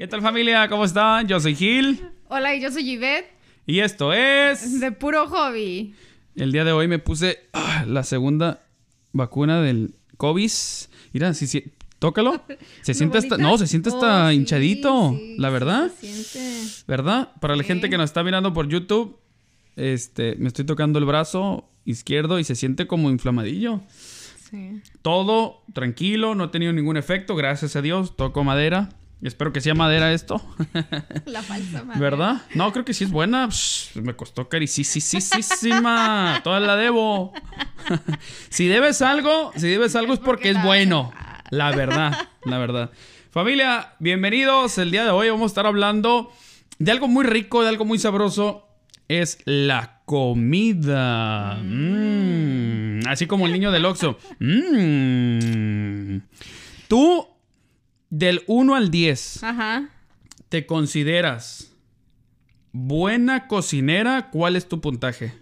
¿Qué tal familia? ¿Cómo están? Yo soy Gil Hola, y yo soy Yvette, y esto es... de puro hobby. El día de hoy me puse ah, la segunda vacuna del COVID. Mira, si, si, tócalo. Se ¿Lo siente hasta... No, se siente hasta Oh, hinchadito, sí, la verdad. se siente. ¿Verdad? Para la gente que nos está mirando por YouTube, este, me estoy tocando el brazo izquierdo y se siente como inflamadillo. Sí. Todo tranquilo, no he tenido ningún efecto, gracias a Dios. Toco madera. Espero que sea madera esto. La falsa madre. ¿Verdad? No, creo que sí es buena. Psh, me costó carísima. Toda la debo. si debes algo, si debes algo es porque es bueno. La verdad, la verdad. Familia, bienvenidos. El día de hoy vamos a estar hablando de algo muy rico, de algo muy sabroso. Es la comida. Mm. Así como el niño del Oxxo. Mm. Tú, del 1 al 10, Ajá. ¿Te consideras buena cocinera? ¿Cuál es tu puntaje?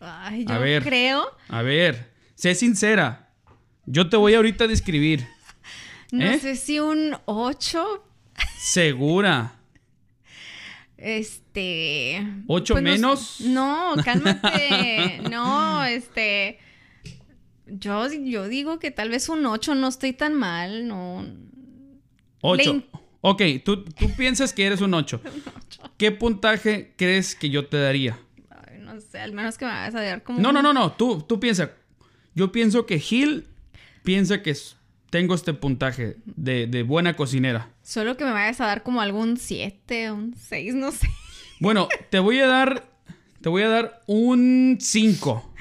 Ay, A yo ver. creo. A ver, sé sincera. Yo te voy ahorita a describir. No ¿Eh? sé si un 8. Segura. Este. ¿Ocho pues no- menos? No, cálmate. no, este. Yo, yo digo que tal vez un 8 no estoy tan mal, no. Ocho. Le- Ok, tú, tú piensas que eres un 8. ¿Qué puntaje crees que yo te daría? Ay, no sé, al menos que me vayas a dar como. No, no, un- no, no. Tú, tú piensa. Yo pienso que Gil piensa que tengo este puntaje de, de buena cocinera. Solo que me vayas a dar como algún 7, un 6, no sé. Bueno, te voy a dar. Te voy a dar un 5.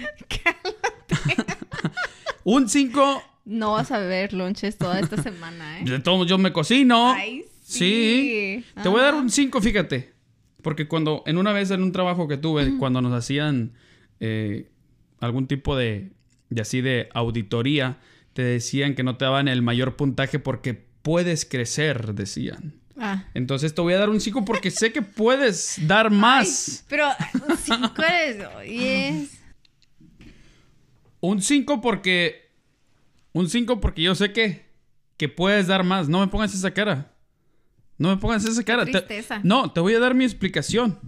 un 5. No vas a beber lunches toda esta semana, ¿eh? De todos modos, yo me cocino. Ay, sí. sí. Te voy a dar un 5, fíjate. Porque cuando, en una vez en un trabajo que tuve, cuando nos hacían eh, algún tipo de, de así de auditoría, te decían que no te daban el mayor puntaje porque puedes crecer, decían. Ah. Entonces te voy a dar un 5 porque sé que puedes dar más. Ay, pero 5 es. Oye. Un 5 porque. Un 5 porque yo sé que. Que puedes dar más. No me pongas esa cara. No me pongas esa cara. Te- tristeza. no, te voy a dar mi explicación.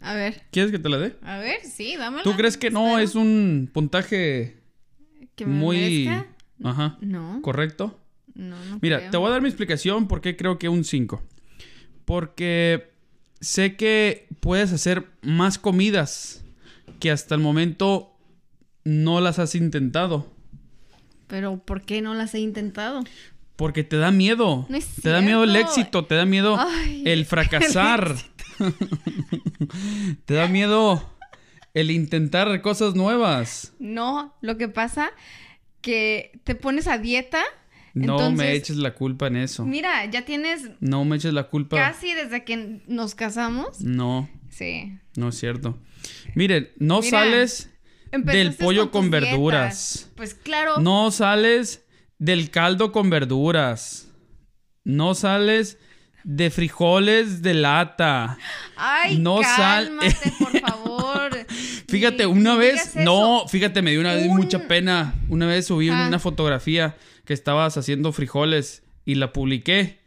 A ver, ¿Quieres que te la dé? a ver, sí, dámela. ¿Tú crees que no Espero es un puntaje que me muy. merezca. Ajá. No, ¿Correcto? no, no. Mira, creo. te voy a dar mi explicación por qué creo que un 5. Porque sé que puedes hacer más comidas que hasta el momento no las has intentado. Pero ¿por qué no las he intentado? Porque te da miedo. No es te da miedo el éxito, te da miedo Ay, el fracasar. te da miedo el intentar cosas nuevas. No, lo que pasa que te pones a dieta. No entonces, me eches la culpa en eso. Mira, ya tienes No me eches la culpa. casi desde que nos casamos. No, Sí. no es cierto. Miren, no Mira, sales del pollo con verduras. dietas. Pues claro. No sales del caldo con verduras. No sales de frijoles de lata. Ay, No sal- cálmate, por favor. Fíjate, una vez, no, fíjate, me dio una vez Un- mucha pena. Una vez subí Ah. una fotografía que estabas haciendo frijoles y la publiqué.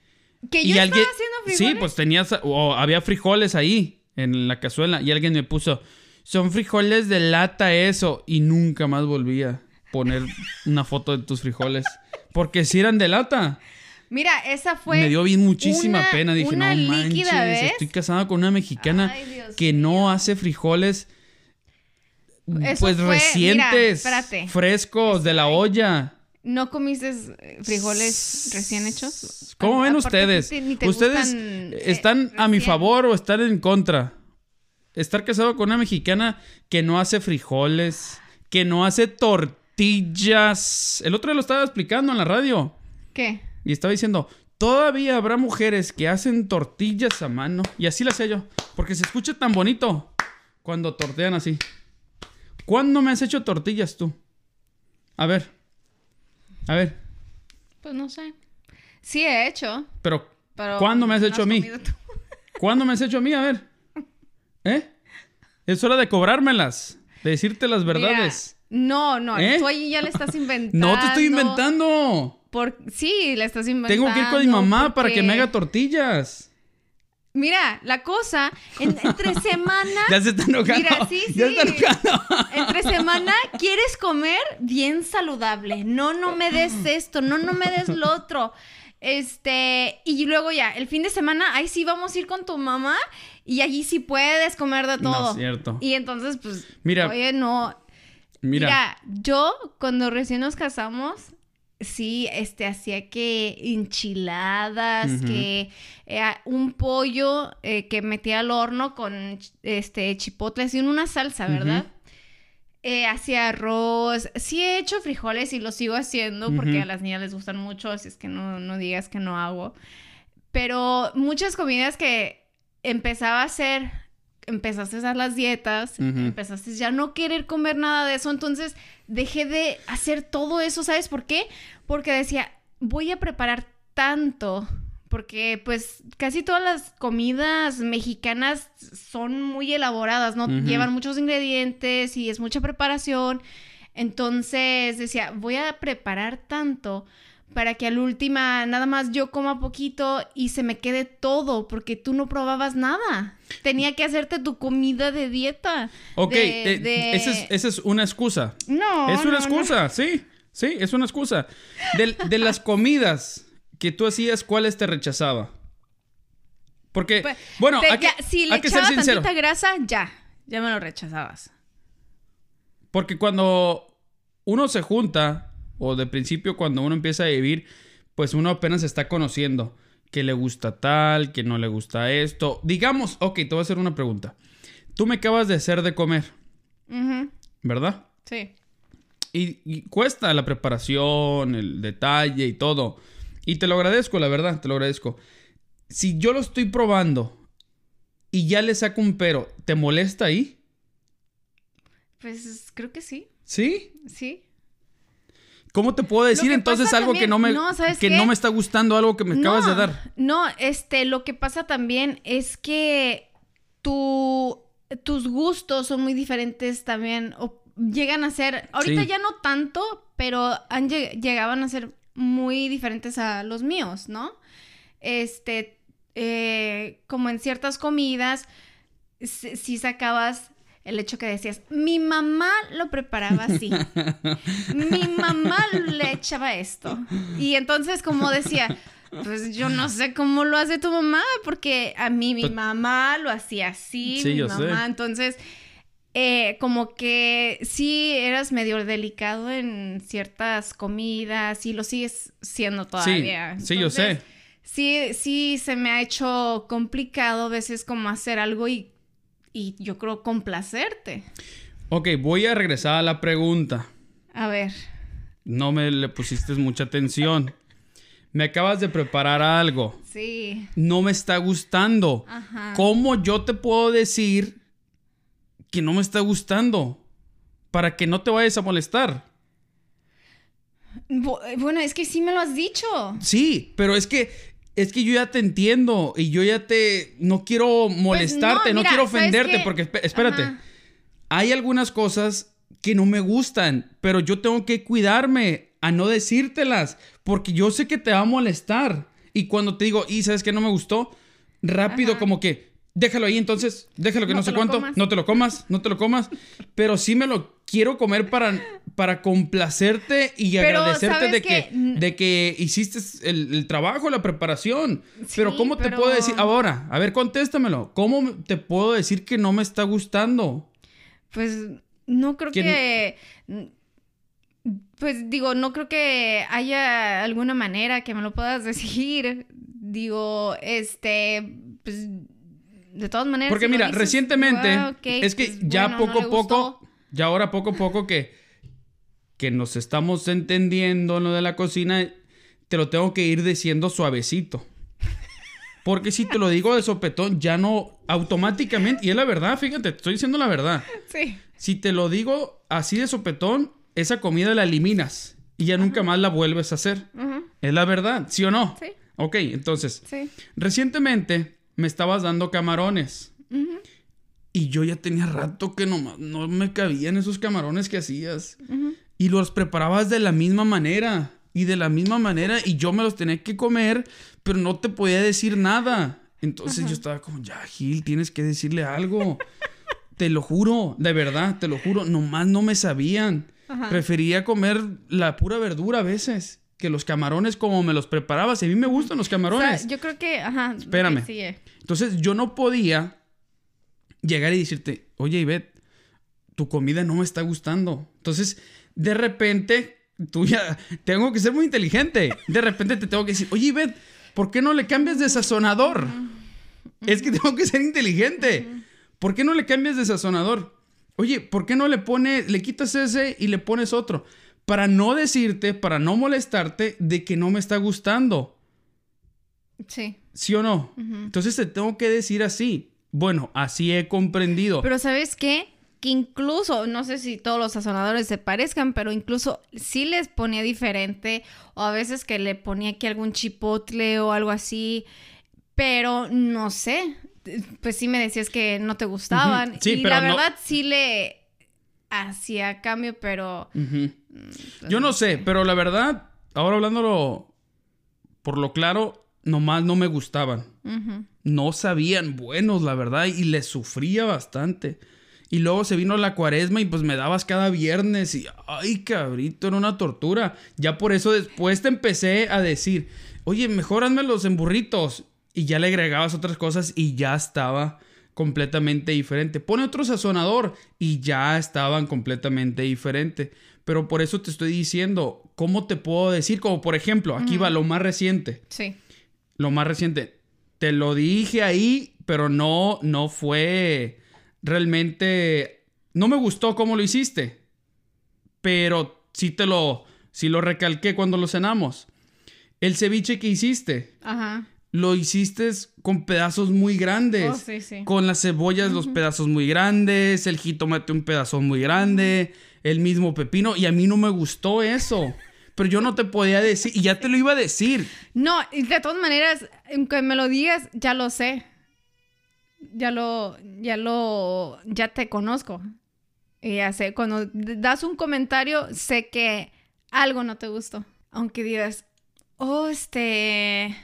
Que y yo alguien, estaba haciendo frijoles. sí, pues tenías, o había frijoles ahí en la cazuela y alguien me puso, son frijoles de lata eso y nunca más volví a poner una foto de tus frijoles porque si eran de lata. Mira, esa fue. me dio bien muchísima una- pena, dije, una no manches, estoy casada con una mexicana Ay, que mío. no hace frijoles Eso pues fue- recientes, mira, frescos de la olla. ¿No comiste frijoles recién hechos? ¿Cómo ven aparte, ustedes? ¿Ustedes eh, están a mi favor o están en contra? Estar casado con una mexicana que no hace frijoles, que no hace tortillas. El otro día lo estaba explicando en la radio ¿Qué? y estaba diciendo, todavía habrá mujeres que hacen tortillas a mano. Y así lo hacía yo, porque se escucha tan bonito cuando tortean así. ¿Cuándo me has hecho tortillas tú? A ver, a ver, Pues no sé. Sí he hecho, pero pero... ¿cuándo me has hecho a mí? ¿Cuándo me has hecho a mí? A ver. ¿Eh? Es hora de cobrármelas. De decirte las verdades. Mira, no, no, ¿Eh? tú ahí ya le estás inventando. no te estoy inventando. Por... Sí, le estás inventando. Tengo que ir con mi mamá para que me haga tortillas. Mira, la cosa, entre semana. ya se está enojando. Mira, sí, sí. Ya está enojando. entre semana quieres comer bien saludable. No, no me des esto, no, no me des lo otro. Este, y luego ya, el fin de semana, ahí sí vamos a ir con tu mamá y allí sí puedes comer de todo. No es cierto. Y entonces, pues, mira, oye, no. Mira. mira, yo cuando recién nos casamos, Sí, este, hacía que enchiladas, que eh, un pollo eh, que metía al horno con este chipotles y una salsa, ¿verdad? Eh, hacía arroz, sí he hecho frijoles y lo sigo haciendo porque a las niñas les gustan mucho, así es que no, no digas que no hago. Pero muchas comidas que empezaba a hacer empezaste a hacer las dietas, empezaste ya no querer comer nada de eso, entonces dejé de hacer todo eso, ¿sabes por qué? Porque decía, voy a preparar tanto, porque pues casi todas las comidas mexicanas son muy elaboradas, ¿no? Llevan muchos ingredientes y es mucha preparación, entonces decía, voy a preparar tanto para que al última nada más yo coma poquito y se me quede todo, porque tú no probabas nada. Tenía que hacerte tu comida de dieta. Ok, eh, Esa, es, una excusa. No. Es una excusa, sí. Sí, es una excusa. De, las comidas que tú hacías, ¿cuáles te rechazaba? Porque, pues, bueno, hay que, si le echaba tantita grasa, ya, ya me lo rechazabas. Porque cuando uno se junta o de principio cuando uno empieza a vivir, pues uno apenas se está conociendo que le gusta tal, que no le gusta esto. Digamos, ok, te voy a hacer una pregunta. Tú me acabas de hacer de comer, ¿verdad? Sí. Y, cuesta la preparación, el detalle y todo. Y te lo agradezco, la verdad, te lo agradezco. Si yo lo estoy probando y ya le saco un pero, ¿te molesta ahí? Pues creo que sí. ¿Sí? Sí. ¿Cómo te puedo decir entonces algo que no me que no me está gustando algo que me acabas de dar? No, este, lo que pasa también es que tu, tus gustos son muy diferentes también o llegan a ser ahorita ya no tanto, pero han llegaban a ser muy diferentes a los míos, ¿no? Este, eh, como en ciertas comidas, si sacabas el hecho que decías, mi mamá lo preparaba así. mi mamá le echaba esto. Y entonces como decía, pues yo no sé cómo lo hace tu mamá, porque a mí mi pues mamá lo hacía así, mi mamá. Entonces, eh, como que sí eras medio delicado en ciertas comidas y lo sigues siendo todavía. Sí, sí yo sé. Sí, sí se me ha hecho complicado a veces como hacer algo y y yo creo complacerte. Ok, voy a regresar a la pregunta. A ver. No me le pusiste mucha atención. Me acabas de preparar algo. Sí. No me está gustando. Ajá. ¿Cómo yo te puedo decir que no me está gustando? Para que no te vayas a molestar. Bueno, es que sí me lo has dicho. Sí, pero es que es que yo ya te entiendo y yo ya te... No quiero pues molestarte, no, quiero ofenderte porque espérate. Hay algunas cosas que no me gustan, pero yo tengo que cuidarme a no decírtelas porque yo sé que te va a molestar. Y cuando te digo, y sabes que no me gustó, rápido como que, déjalo ahí entonces, déjalo que no, sé cuánto, no te lo comas, no te lo comas, pero sí me lo quiero comer para, para complacerte y agradecerte de que, de que hiciste el, trabajo, la preparación. pero ¿cómo te puedo decir ahora? A ver, contéstamelo. ¿Cómo te puedo decir que no me está gustando? Pues no creo que... Pues digo, no creo que haya alguna manera que me lo puedas decir. Digo, este, pues de todas maneras. Porque mira, recientemente es que pues, ya poco a poco, ya ahora poco a poco que, que nos estamos entendiendo en lo de la cocina, te lo tengo que ir diciendo suavecito. Porque si te lo digo de sopetón, ya no automáticamente, y es la verdad, fíjate, te estoy diciendo la verdad. Sí. Si te lo digo así de sopetón, esa comida la eliminas y ya nunca más la vuelves a hacer. Es la verdad, ¿sí o no? Sí. Ok, entonces, sí. recientemente me estabas dando camarones. Y yo ya tenía rato que no, no me cabían esos camarones que hacías. Y los preparabas de la misma manera. Y de la misma manera, y yo me los tenía que comer, pero no te podía decir nada. Entonces yo estaba como, ya, Gil, tienes que decirle algo. te lo juro, de verdad, te lo juro, nomás no me sabían. Prefería comer la pura verdura a veces que los camarones como me los preparabas. Y a mí me gustan los camarones. yo creo que, ajá. Espérame. Entonces yo no podía llegar y decirte, oye, Ivette, tu comida no me está gustando. Entonces, de repente, tú ya, tengo que ser muy inteligente. De repente te tengo que decir, oye, Ivette, ¿por qué no le cambias de sazonador? Es que tengo que ser inteligente. ¿Por qué no le cambias de sazonador? Oye, ¿por qué no le pones, le quitas ese y le pones otro? Para no decirte, para no molestarte de que no me está gustando. Sí. ¿Sí o no? Entonces te tengo que decir así. Bueno, así he comprendido. Pero ¿sabes qué? Que incluso, no sé si todos los sazonadores se parezcan, pero incluso sí les ponía diferente. O a veces que le ponía aquí algún chipotle o algo así. Pero no sé, pues sí me decías que no te gustaban. Sí, y la verdad sí le hacía cambio, pero... Yo no sé, pero la verdad, ahora hablándolo por lo claro, nomás no me gustaban. No sabían buenos, la verdad, y les sufría bastante. Y luego se vino la cuaresma y pues me dabas cada viernes y, ay, cabrito, era una tortura. Ya por eso después te empecé a decir, oye, mejor los en burritos y ya le agregabas otras cosas y ya estaba completamente diferente. Pone otro sazonador y ya estaban completamente diferente. Pero por eso te estoy diciendo, ¿cómo te puedo decir? Como por ejemplo, aquí va lo más reciente. Sí. Lo más reciente. Te lo dije ahí, pero no, no fue realmente... No me gustó cómo lo hiciste. Pero sí te lo... Sí lo recalqué cuando lo cenamos. El ceviche que hiciste. Ajá lo hiciste con pedazos muy grandes. Oh, sí, sí. Con las cebollas, los pedazos muy grandes, el jitomate un pedazo muy grande, el mismo pepino. Y a mí no me gustó eso. Pero yo no te podía decir, y ya te lo iba a decir. No, y de todas maneras, aunque me lo digas, ya lo sé. Ya lo, ya lo, ya te conozco. Y ya sé, cuando das un comentario, sé que algo no te gustó. Aunque digas, oh, este,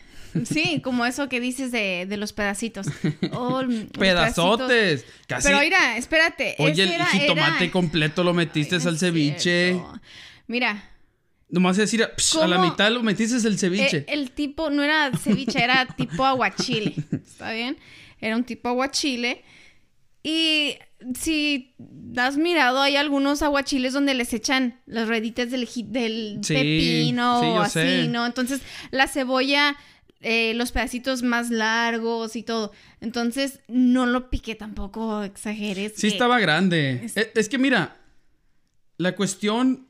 Sí, como eso que dices de, los pedacitos. Oh, Pedazotes. Casi. Pero mira, espérate. Oye, el jitomate completo lo metiste al ceviche. Mira. Nomás decir, a la mitad lo metiste el ceviche. El, el, tipo no era ceviche, era tipo aguachile. ¿Está bien? Era un tipo aguachile. Y si has mirado, hay algunos aguachiles donde les echan las reditas del, del pepino o así, ¿no? Entonces, la cebolla eh, los pedacitos más largos y todo. Entonces, no lo piqué tampoco, exageres. Sí, estaba grande. Es... que mira, la cuestión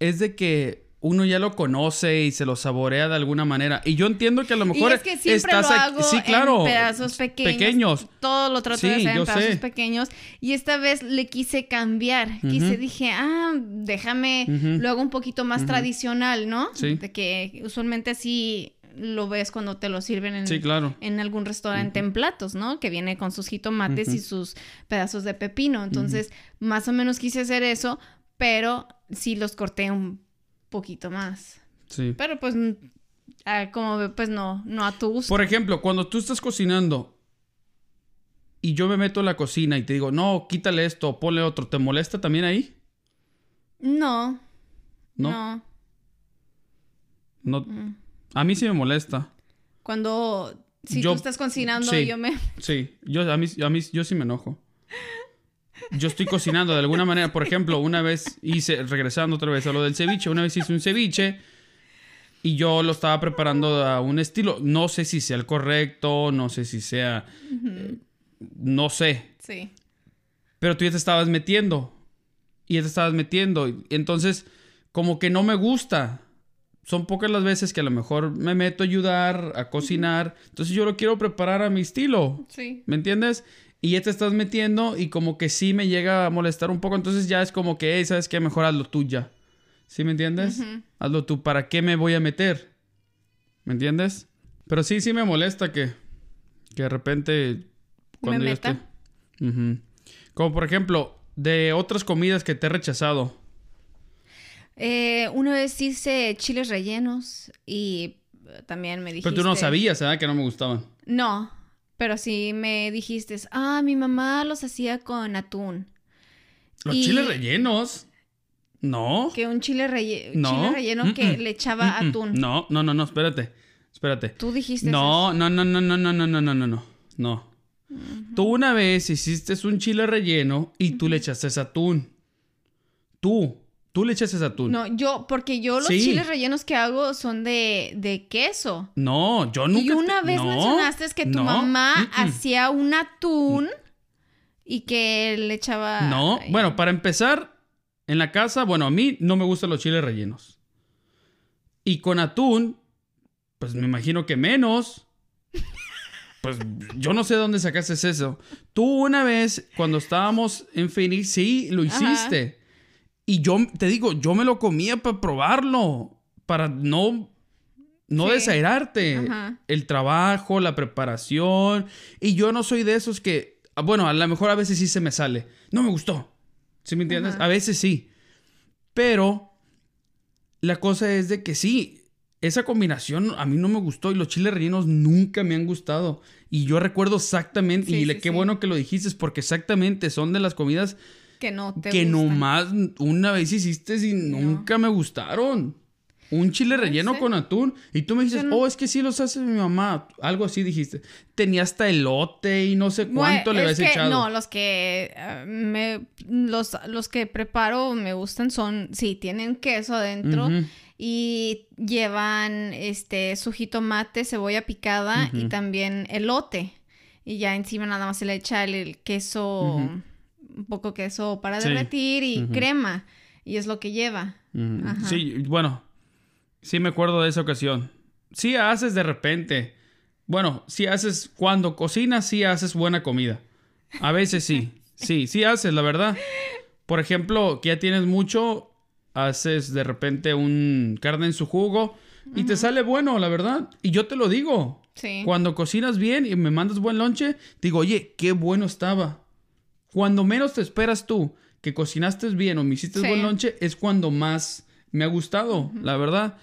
es de que uno ya lo conoce y se lo saborea de alguna manera. Y yo entiendo que a lo mejor y es que siempre estás lo hago sí, claro, en pedazos pequeños. Todo lo trato de hacer en pedazos pequeños. Y esta vez le quise cambiar. Quise, dije, ah, déjame, lo hago un poquito más tradicional, ¿no? Sí. De que usualmente así lo ves cuando te lo sirven en, claro. en algún restaurante en platos, ¿no? Que viene con sus jitomates y sus pedazos de pepino. Entonces, más o menos quise hacer eso, pero sí los corté un poquito más. Sí. Pero pues, como pues no, no a tu gusto. Por ejemplo, cuando tú estás cocinando y yo me meto en la cocina y te digo, no, quítale esto, ponle otro, ¿te molesta también ahí? No. No. No. Mm. A mí sí me molesta. Cuando si tú estás cocinando y yo me Sí, yo a mí a mí yo sí me enojo. Yo estoy cocinando de alguna manera, por ejemplo, una vez hice regresando otra vez a lo del ceviche, una vez hice un ceviche y yo lo estaba preparando a un estilo, no sé si sea el correcto, no sé si sea eh, no sé. Sí. Pero tú ya te estabas metiendo y ya te estabas metiendo, entonces como que no me gusta son pocas las veces que a lo mejor me meto a ayudar, a cocinar. Entonces yo lo quiero preparar a mi estilo. Sí. ¿Me entiendes? Y ya te estás metiendo y como que sí me llega a molestar un poco. Entonces ya es como que, hey, ¿sabes qué? Mejor hazlo tú ya. ¿Sí me entiendes? Hazlo tú. ¿Para qué me voy a meter? ¿Me entiendes? Pero sí, sí me molesta que, que de repente... Cuando me meta. Como por ejemplo, de otras comidas que te he rechazado. Eh, una vez hice chiles rellenos y también me dijiste... Pero tú no sabías, ¿verdad? Que no me gustaban. No, pero sí me dijiste, ah, mi mamá los hacía con atún. ¿Los chiles rellenos? No. Que un chile, chile relleno que le echaba atún. No, no, no, no, espérate. Espérate. Tú dijiste no, No, no, no, no, no, no, no, no, no, no. No. Tú una vez hiciste un chile relleno y tú le echaste atún. Tú. Tú le echaste atún. No, yo, porque yo los chiles rellenos que hago son de, de queso. No, yo nunca. Y una vez mencionaste que tu mamá hacía un atún y que le echaba. No, bueno, para empezar, en la casa, bueno, a mí no me gustan los chiles rellenos. Y con atún, pues me imagino que menos. Pues yo no sé dónde sacaste eso. Tú una vez, cuando estábamos en Phoenix, sí, lo hiciste. Y yo te digo, yo me lo comía para probarlo, para no, no desairarte. El trabajo, la preparación. Y yo no soy de esos que, bueno, a lo mejor a veces sí se me sale. No me gustó. ¿Sí me entiendes? A veces sí. Pero la cosa es de que sí, esa combinación a mí no me gustó y los chiles rellenos nunca me han gustado. Y yo recuerdo exactamente, y qué bueno que lo dijiste, porque exactamente son de las comidas que no te Que nomás una vez hiciste y nunca me gustaron. Un chile relleno con atún. Y tú me dices, oh, es que sí los hace mi mamá. Algo así dijiste. Tenía hasta elote y no sé cuánto le habías echado. No, los que eh, me, los, los que preparo me gustan son, sí, tienen queso adentro. Y llevan este su jitomate, cebolla picada y también elote. Y ya encima nada más se le echa el, queso un poco queso para derretir y crema. Y es lo que lleva. Sí, bueno, sí me acuerdo de esa ocasión. Sí haces de repente. Bueno, sí haces cuando cocinas, sí haces buena comida. A veces sí. Sí, sí haces, la verdad. Por ejemplo, que ya tienes mucho, haces de repente un carne en su jugo y te sale bueno, la verdad. Y yo te lo digo. Sí. Cuando cocinas bien y me mandas buen lonche, digo, oye, qué bueno estaba. Cuando menos te esperas tú que cocinaste bien o me hiciste buen lonche, es cuando más me ha gustado, la verdad.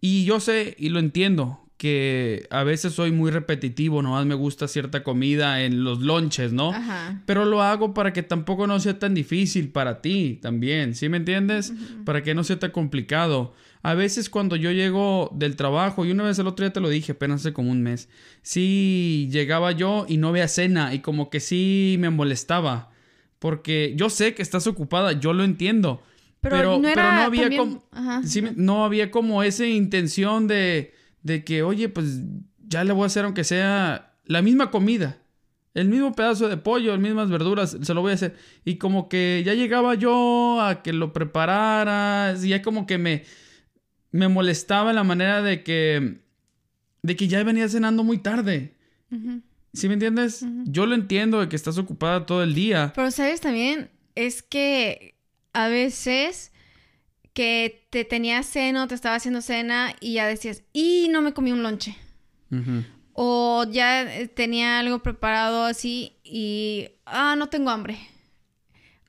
Y yo sé y lo entiendo, que a veces soy muy repetitivo, nomás me gusta cierta comida en los lonches, ¿no? Ajá. Pero lo hago para que tampoco no sea tan difícil para ti también, ¿sí me entiendes? Para que no sea tan complicado. A veces cuando yo llego del trabajo, y una vez el otro día te lo dije, apenas hace como un mes, sí llegaba yo y no había cena y como que sí me molestaba. Porque yo sé que estás ocupada, yo lo entiendo. Pero, no, había como, no había como esa intención de, de que, oye, pues ya le voy a hacer aunque sea la misma comida. El mismo pedazo de pollo, las mismas verduras, se lo voy a hacer. Y como que ya llegaba yo a que lo preparara, y ya como que me, me molestaba la manera de que, de que ya venía cenando muy tarde. ¿Sí me entiendes? Yo lo entiendo de que estás ocupada todo el día. Pero sabes también, es que a veces que te tenías cena o te estaba haciendo cena y ya decías, y no me comí un lonche. O ya eh, tenía algo preparado así y, ah, no tengo hambre.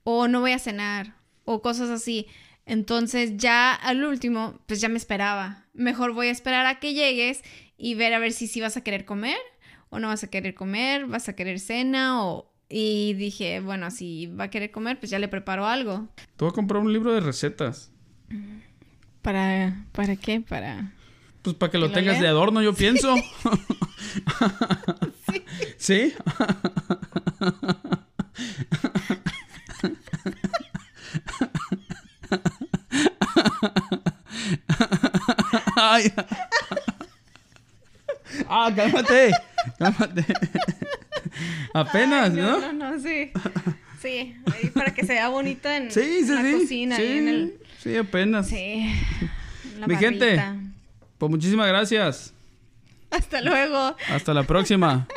O no voy a cenar. O cosas así. Entonces ya al último, pues ya me esperaba. Mejor voy a esperar a que llegues y ver a ver si sí vas a querer comer o no vas a querer comer, vas a querer cena o... Y dije, bueno, si va a querer comer, pues ya le preparo algo. Te voy a comprar un libro de recetas. ¿Para, ¿para qué? Para... Pues para que, lo tengas de adorno, yo pienso. sí. ¿Sí? Ay. Ah, cálmate. Cálmate. Apenas, no, ¿no? No, no, sí. Sí, ahí para que se vea bonita en, la cocina. Sí, en el... sí, apenas. Sí. Mi gente, pues muchísimas gracias. Hasta luego. Hasta la próxima.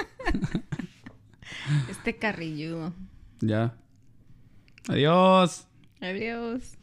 Este carrilludo. Ya. Adiós. Adiós.